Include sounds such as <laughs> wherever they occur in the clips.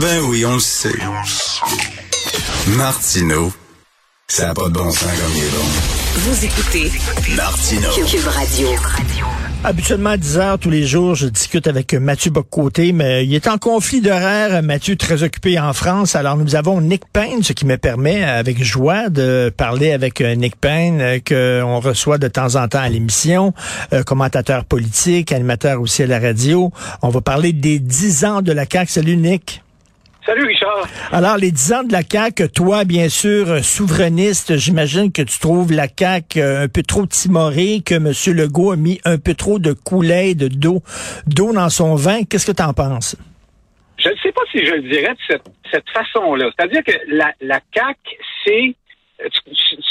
Ben oui, on le sait. Martineau, ça n'a pas de bon sens comme il est bon. Vous écoutez Martineau. Cube Radio. Habituellement, à 10 heures tous les jours, je discute avec Mathieu Boccoté, mais il est en conflit d'horaire. Mathieu, très occupé en France. Alors, nous avons Nick Payne, ce qui me permet, avec joie, de parler avec euh, Nick Payne, euh, qu'on reçoit de temps en temps à l'émission, euh, commentateur politique, animateur aussi à la radio. On va parler des 10 ans de la CAQ. Salut, Nick. Salut Richard. Alors, les 10 ans de la CAQ, toi, bien sûr, euh, souverainiste, j'imagine que tu trouves la CAQ euh, un peu trop timorée, que M. Legault a mis un peu trop de coulées, de d'eau, d'eau dans son vin. Qu'est-ce que tu en penses? Je ne sais pas si je le dirais de cette, cette façon-là. C'est-à-dire que la, la CAQ, c'est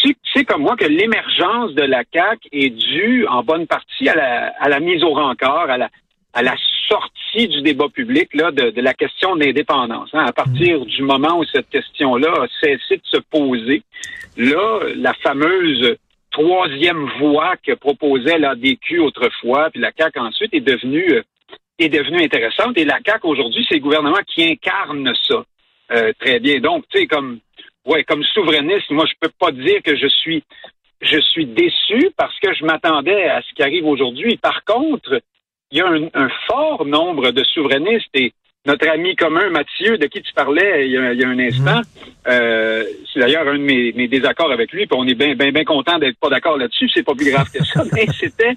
tu sais comme moi que l'émergence de la CAQ est due en bonne partie à la, à la mise au rencard, à la, à la sortie du débat public là, de, de la question de l'indépendance. Hein. À partir du moment où cette question-là a cessé de se poser, là, la fameuse troisième voie que proposait l'ADQ autrefois, puis la CAQ ensuite, est devenue euh, est devenue intéressante. Et la CAQ aujourd'hui, c'est le gouvernement qui incarne ça euh, très bien. Donc, tu sais, comme ouais, comme souverainiste, moi, je peux pas dire que je suis je suis déçu parce que je m'attendais à ce qui arrive aujourd'hui. Par contre, il y a un, fort nombre de souverainistes et notre ami commun Mathieu, de qui tu parlais il y a, un instant, mhm. euh, c'est d'ailleurs un de mes, désaccords avec lui, puis on est bien bien bien content d'être pas d'accord là-dessus, c'est pas plus grave que ça, <laughs> mais c'était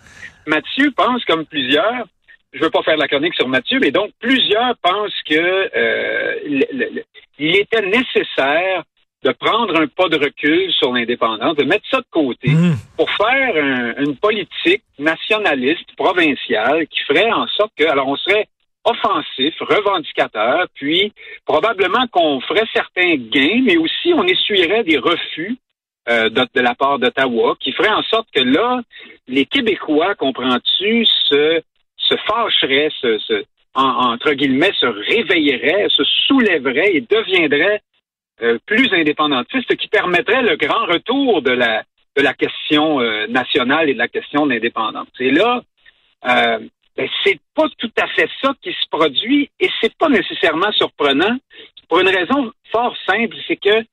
Mathieu pense comme plusieurs, je veux pas faire la chronique sur Mathieu, mais donc plusieurs pensent que euh, il était nécessaire de prendre un pas de recul sur l'indépendance, de mettre ça de côté mmh. pour faire une politique nationaliste, provinciale, qui ferait en sorte que, alors on serait offensif, revendicateur, puis probablement qu'on ferait certains gains, mais aussi on essuierait des refus euh, de, la part d'Ottawa, qui ferait en sorte que là, les Québécois, comprends-tu, se, se fâcheraient, se, entre guillemets, se réveilleraient, se soulèveraient et deviendraient euh, plus indépendantiste qui permettrait le grand retour de la de la question euh, nationale et de la question de l'indépendance. Et là, euh, ben, c'est pas tout à fait ça qui se produit et c'est pas nécessairement surprenant pour une raison fort simple, c'est que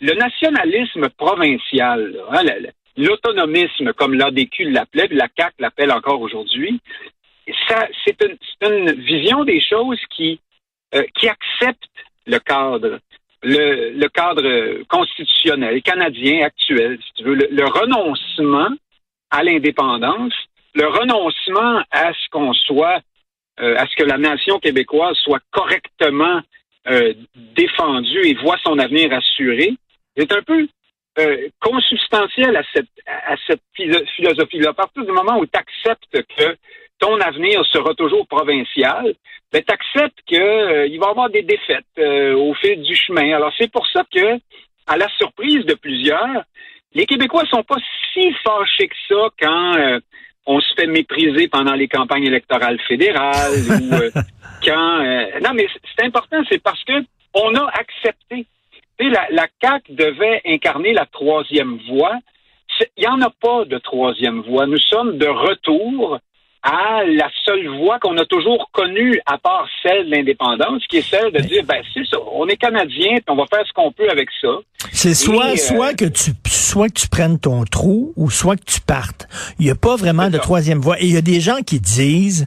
le nationalisme provincial, hein, l'autonomisme comme l'ADQ l'appelait, la CAC l'appelle encore aujourd'hui, ça c'est une, une, vision des choses qui euh, qui accepte le cadre le, cadre constitutionnel canadien actuel, si tu veux, le, renoncement à l'indépendance, le renoncement à ce qu'on soit, euh, à ce que la nation québécoise soit correctement euh, défendue et voit son avenir assuré, c'est un peu euh, consubstantiel à cette, à cette philosophie-là. À partir du moment où tu acceptes que ton avenir sera toujours provincial, ben, tu acceptes qu'il euh, va y avoir des défaites euh, au fil du chemin. Alors, c'est pour ça que, à la surprise de plusieurs, les Québécois sont pas si fâchés que ça quand euh, on se fait mépriser pendant les campagnes électorales fédérales <laughs> ou quand... non, mais c'est important, c'est parce que on a accepté. La, la CAQ devait incarner la troisième voie. Il n'y en a pas de troisième voie. Nous sommes de retour à la seule voie qu'on a toujours connue, à part celle de l'indépendance, qui est celle de dire, ben c'est ça, on est Canadien, on va faire ce qu'on peut avec ça. C'est soit, euh, soit que tu, soit que tu prennes ton trou, ou soit que tu partes. Il n'y a pas vraiment de troisième voie. Et il y a des gens qui disent,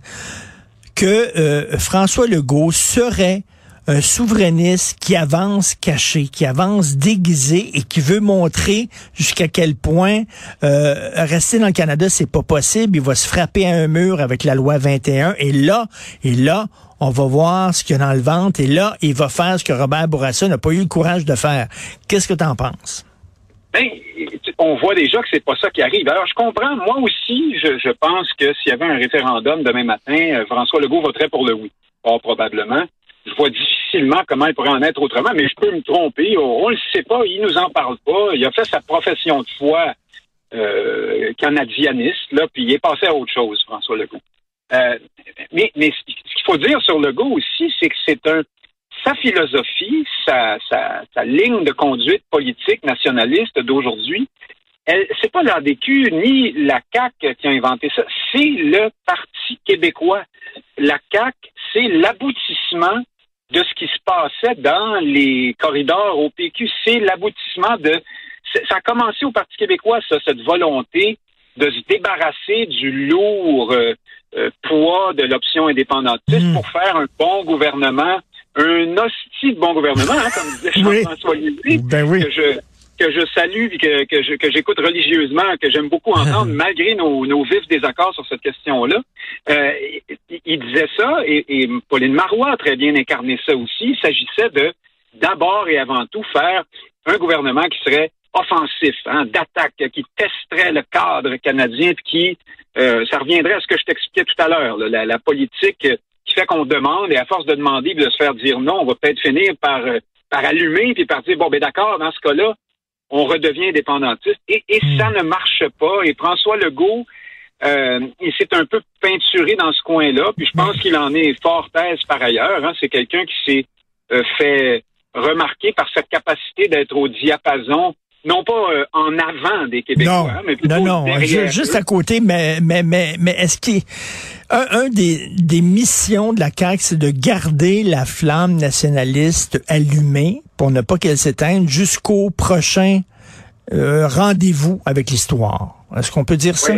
que euh, François Legault serait un souverainiste qui avance caché, qui avance déguisé et qui veut montrer jusqu'à quel point euh, rester dans le Canada, c'est pas possible. Il va se frapper à un mur avec la loi 21. Et là, et là, on va voir ce qu'il y a dans le ventre. Et là, il va faire ce que Robert Bourassa n'a pas eu le courage de faire. Qu'est-ce que tu en penses? Ben, on voit déjà que c'est pas ça qui arrive. Alors, je comprends. Moi aussi, je, pense que s'il y avait un référendum demain matin, euh, François Legault voterait pour le oui. Pas probablement je vois difficilement comment il pourrait en être autrement, mais je peux me tromper. On ne le sait pas, il nous en parle pas. Il a fait sa profession de foi euh, canadianiste, là, puis il est passé à autre chose, François Legault. Euh, mais, mais ce qu'il faut dire sur Legault aussi, c'est que c'est un sa philosophie, sa, sa, sa ligne de conduite politique nationaliste d'aujourd'hui, c'est pas l'ADQ ni la CAC qui a inventé ça, c'est le Parti québécois. La CAC, c'est l'aboutissement de ce qui se passait dans les corridors au PQ. C'est l'aboutissement de... Ça a commencé au Parti québécois, ça, cette volonté de se débarrasser du lourd euh, euh, poids de l'option indépendantiste mmh. pour faire un bon gouvernement, un hostie de bon gouvernement, hein, comme disait Jean-François oui. ben oui. que je que je salue et que, que, que j'écoute religieusement, que j'aime beaucoup entendre, <laughs> malgré nos, nos vifs désaccords sur cette question-là. Euh, il, disait ça, et, et, Pauline Marois a très bien incarné ça aussi. Il s'agissait de, d'abord et avant tout, faire un gouvernement qui serait offensif, hein, d'attaque, qui testerait le cadre canadien, puis qui, euh, ça reviendrait à ce que je t'expliquais tout à l'heure, la, la, politique qui fait qu'on demande, et à force de demander et de se faire dire non, on va peut-être finir par euh, par allumer puis par dire bon ben d'accord dans ce cas-là on redevient indépendantiste. Et, hmm. ça ne marche pas. Et François Legault, euh, il s'est un peu peinturé dans ce coin-là. Puis je pense qu'il en est fort aise par ailleurs. Hein. C'est quelqu'un qui s'est euh, fait remarquer par sa capacité d'être au diapason non pas euh, en avant des Québécois, mais plutôt non, non, juste à côté, mais mais mais mais est-ce qu'il un, un, des, des missions de la CAQ, c'est de garder la flamme nationaliste allumée? Pour ne pas qu'elle s'éteigne jusqu'au prochain euh, rendez-vous avec l'histoire. Est-ce qu'on peut dire ça?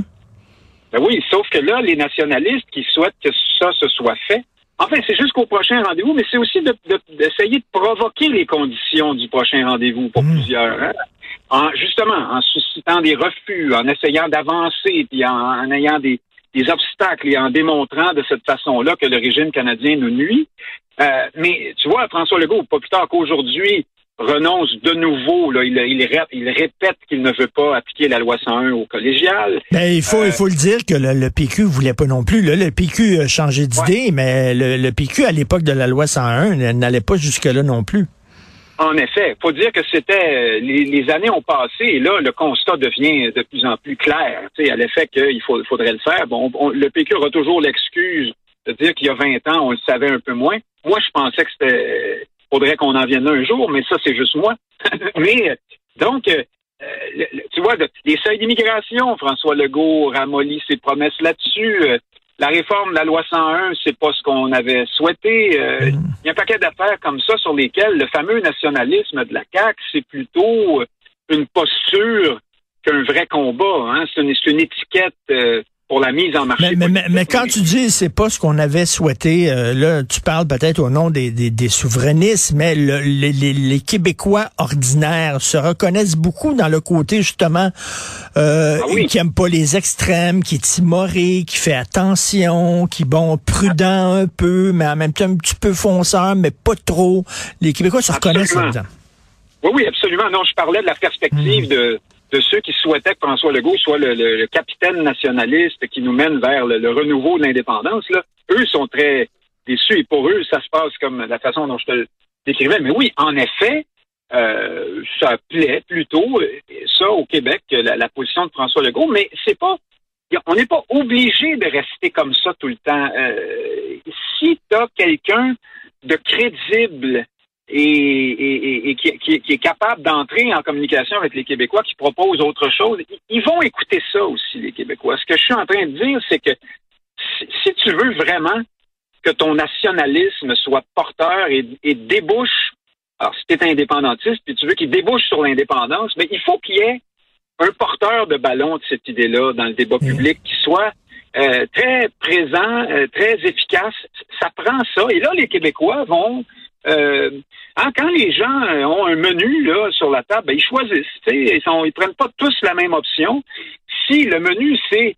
Ben oui, sauf que là, les nationalistes qui souhaitent que ça se soit fait, enfin, c'est jusqu'au prochain rendez-vous, mais c'est aussi d'essayer de, provoquer les conditions du prochain rendez-vous pour hmm. plusieurs. Hein? En, justement, en suscitant des refus, en essayant d'avancer, puis en ayant des, des obstacles et en démontrant de cette façon-là que le régime canadien nous nuit. Euh, mais tu vois, François Legault, pas plus tard qu'aujourd'hui, renonce de nouveau. Là, il, il, répète qu'il ne veut pas appliquer la loi 101 au collégial. Ben, il faut, il faut le dire que le, PQ voulait pas non plus. Là, le PQ a changé d'idée, mais le, le, PQ, à l'époque de la loi 101, n'allait pas jusque-là non plus. En effet, faut dire que c'était les, années ont passé et là le constat devient de plus en plus clair. À l'effet qu'il faut, faudrait le faire. Bon, le PQ aura toujours l'excuse de dire qu'il y a 20 ans on le savait un peu moins. Moi, je pensais que c'était faudrait qu'on en vienne un jour, mais ça c'est juste moi. <laughs> mais donc, euh, tu vois, les seuils d'immigration, François Legault ramollit ses promesses là-dessus. Euh, la réforme de la loi 101, c'est pas ce qu'on avait souhaité. Euh, mm. Il y a un paquet d'affaires comme ça sur lesquelles le fameux nationalisme de la CAQ, c'est plutôt une posture qu'un vrai combat. Hein. C'est une, étiquette euh, pour la mise en marché. Mais, mais, mais, quand tu dis c'est pas ce qu'on avait souhaité, euh, là, tu parles peut-être au nom des, des, des souverainistes, mais le, les, les, Québécois ordinaires se reconnaissent beaucoup dans le côté justement euh, ah qui aime pas les extrêmes, qui est timoré, qui fait attention, qui bon prudent un peu, mais en même temps un petit peu fonceur, mais pas trop. Les Québécois se reconnaissent là-dedans. Oui, oui, absolument. Non, je parlais de la perspective hmm. de de ceux qui souhaitaient que François Legault soit le, capitaine nationaliste qui nous mène vers le, renouveau de l'indépendance, eux sont très déçus et pour eux, ça se passe comme la façon dont je te le décrivais. Mais oui, en effet, euh, ça plaît plutôt ça au Québec, la, position de François Legault, mais c'est pas on n'est pas obligé de rester comme ça tout le temps. Euh, si tu quelqu'un de crédible et, qui, est capable d'entrer en communication avec les Québécois, qui propose autre chose, ils vont écouter ça aussi, les Québécois. Ce que je suis en train de dire, c'est que si, tu veux vraiment que ton nationalisme soit porteur et, débouche, alors si tu es indépendantiste, puis tu veux qu'il débouche sur l'indépendance, mais il faut qu'il y ait un porteur de ballon de cette idée-là dans le débat public qui soit euh, très présent, euh, très efficace. Ça prend ça. Et là, les Québécois vont euh, hein, quand les gens ont un menu là sur la table, ben, ils choisissent. Ils ils prennent pas tous la même option. Si le menu c'est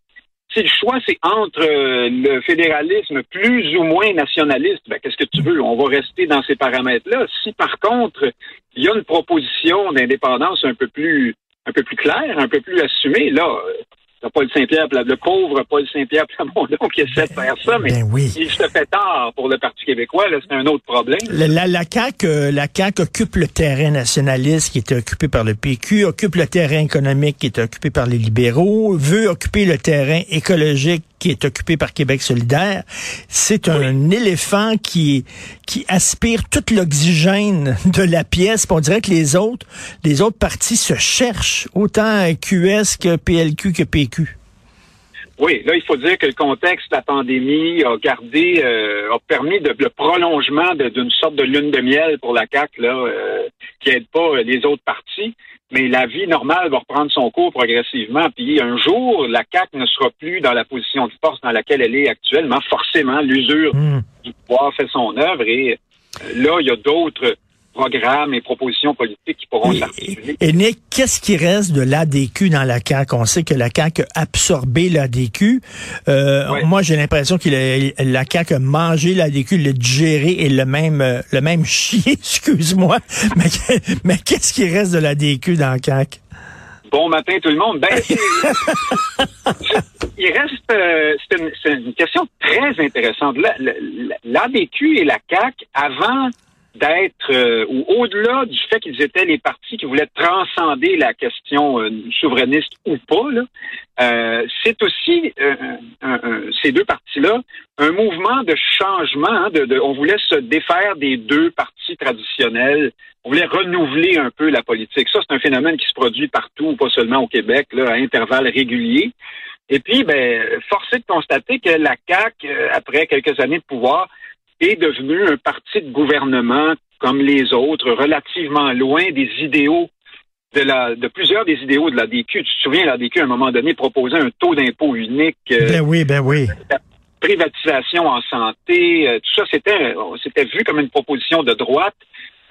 le choix c'est entre le fédéralisme plus ou moins nationaliste, ben, qu'est-ce que tu veux? On va rester dans ces paramètres-là. Si par contre il y a une proposition d'indépendance un peu plus claire, un peu plus assumée, là, Paul Saint-Pierre, le pauvre Paul Saint-Pierre Plamondon qui essaie de faire ça, mais ben il se fait tard pour le Parti québécois, c'est un autre problème. La, la, CAQ, euh, la CAQ occupe le terrain nationaliste qui était occupé par le PQ, occupe le terrain économique qui était occupé par les libéraux, veut occuper le terrain écologique qui est occupé par Québec solidaire. C'est un éléphant qui, qui aspire toute l'oxygène <laughs> de la pièce. on dirait que les autres, les autres partis se cherchent, autant QS que PLQ que PQ. Oui, là, il faut dire que le contexte de la pandémie a gardé, euh, a permis de, le prolongement d'une sorte de lune de miel pour la CAC, là, euh, qui aide pas les autres partis. Mais la vie normale va reprendre son cours progressivement. Puis un jour, la CAC ne sera plus dans la position de force dans laquelle elle est actuellement. Forcément, l'usure mmh. du pouvoir fait son œuvre. Et euh, là, il y a d'autres programmes et propositions politiques qui pourront s'articuler. Et Nick, qu'est-ce qui reste de l'ADQ dans la CAQ? On sait que la CAQ a absorbé l'ADQ. Euh, Moi, j'ai l'impression que la CAQ a mangé l'ADQ, l'a digéré et le même euh, le même <laughs> chier, excuse-moi. mais mais qu'est-ce qui reste de l'ADQ dans la CAQ? Bon matin tout le monde. Ben, <laughs> il reste, euh, c'est une, une, question très intéressante. L'ADQ et la CAQ, avant d'être, euh, ou au-delà du fait qu'ils étaient les partis qui voulaient transcender la question euh, souverainiste ou pas, là, euh, c'est aussi ces deux partis-là un mouvement de changement. Hein, de, on voulait se défaire des deux partis traditionnels. On voulait renouveler un peu la politique. Ça, c'est un phénomène qui se produit partout, pas seulement au Québec, là, à intervalles réguliers. Et puis, ben, forcé de constater que la CAQ, après quelques années de pouvoir, est devenu un parti de gouvernement comme les autres, relativement loin des idéaux de, la, de plusieurs des idéaux de la DQ. Tu te souviens, la DQ, à un moment donné, proposait un taux d'impôt unique. Euh, ben oui, ben oui. La privatisation en santé, euh, tout ça, c'était, c'était vu comme une proposition de droite,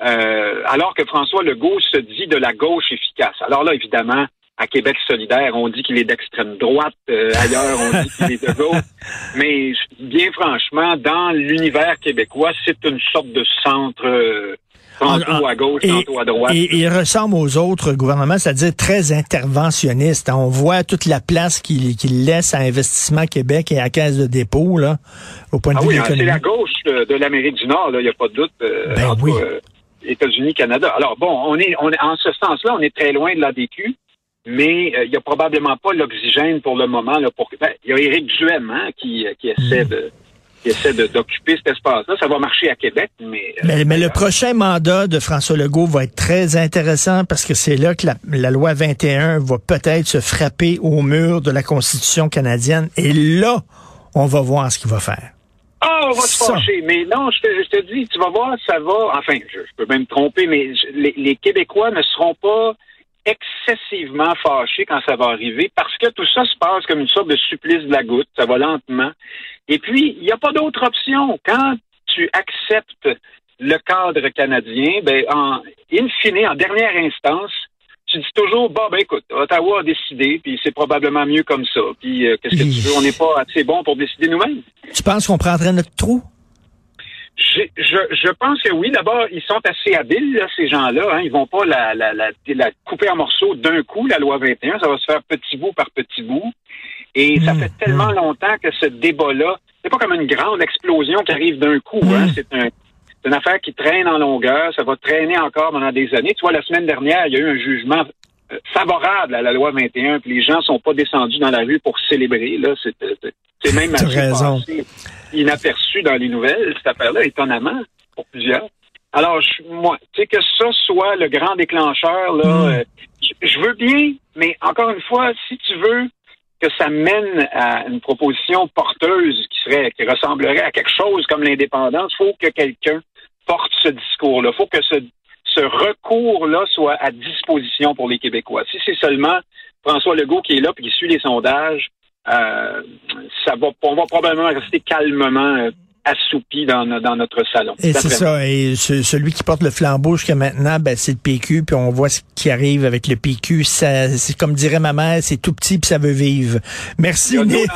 euh, alors que François Legault se dit de la gauche efficace. Alors là, évidemment, à Québec solidaire, on dit qu'il est d'extrême droite, euh, ailleurs on dit qu'il est de gauche. <laughs> Mais bien franchement, dans l'univers québécois, c'est une sorte de centre euh, tantôt à gauche, tantôt à droite. Et, il ressemble aux autres gouvernements, c'est-à-dire très interventionniste. On voit toute la place qu'il laisse à Investissement Québec et à Caisse de dépôt, là, au point de ah vue oui, hein, C'est la gauche de, l'Amérique du Nord, il n'y a pas de doute. Euh, ben oui. États-Unis, Canada. Alors bon, on est, on est en ce sens-là, on est très loin de l'ADQ mais euh, il n'y a probablement pas l'oxygène pour le moment. Là, pour... Ben, il y a Éric Duhem hein, qui, qui essaie de qui essaie d'occuper cet espace-là. Ça va marcher à Québec, mais... Euh, mais, le prochain mandat de François Legault va être très intéressant parce que c'est là que la, loi 21 va peut-être se frapper au mur de la Constitution canadienne. Et là, on va voir ce qu'il va faire. Ah, on va se fâcher. Mais non, je te, je te, dis, tu vas voir, ça va... Enfin, je, peux même me tromper, mais les, les Québécois ne seront pas excessivement fâché quand ça va arriver parce que tout ça se passe comme une sorte de supplice de la goutte, ça va lentement. Et puis, il n'y a pas d'autre option. Quand tu acceptes le cadre canadien, ben, en in fine, en dernière instance, tu dis toujours, bon, ben écoute, Ottawa a décidé, puis c'est probablement mieux comme ça. Puis euh, qu'est-ce que tu veux, on n'est pas assez bon pour décider nous-mêmes. Tu penses qu'on prendrait notre trou? Je, je, pense que oui. D'abord, ils sont assez habiles, là, ces gens-là. Hein. Ils vont pas la, la, la, la couper en morceaux d'un coup, la loi 21. Ça va se faire petit bout par petit bout. Et ça hmm, fait tellement hmm. longtemps que ce débat-là, c'est pas comme une grande explosion qui arrive d'un coup. Hein. Hmm. C'est un, une affaire qui traîne en longueur. Ça va traîner encore pendant des années. Tu vois, la semaine dernière, il y a eu un jugement favorable à la loi 21, puis les gens sont pas descendus dans la rue pour célébrer. Là, c'est même assez inaperçu dans les nouvelles, cette affaire-là, étonnamment, pour plusieurs. Alors, moi, tu sais, que ça soit le grand déclencheur, là, hmm. euh, je, veux bien, mais encore une fois, si tu veux que ça mène à une proposition porteuse qui serait, qui ressemblerait à quelque chose comme l'indépendance, il faut que quelqu'un porte ce discours-là. Faut que ce, ce recours-là soit à disposition pour les Québécois. Si c'est seulement François Legault qui est là puis qui suit les sondages, euh, ça va, on va probablement rester calmement euh, assoupi dans, dans notre salon. Et c'est ça. Et celui qui porte le flambeau jusqu'à maintenant, ben, c'est le PQ, puis on voit ce qui arrive avec le PQ. Ça, c'est comme dirait ma mère, c'est tout petit puis ça veut vivre. Merci, Nick.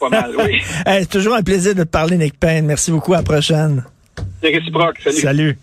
pas mal, oui. <laughs> c'est toujours un plaisir de te parler, Nick Payne. Merci beaucoup. À la prochaine. C'est réciproque. Salut. Salut.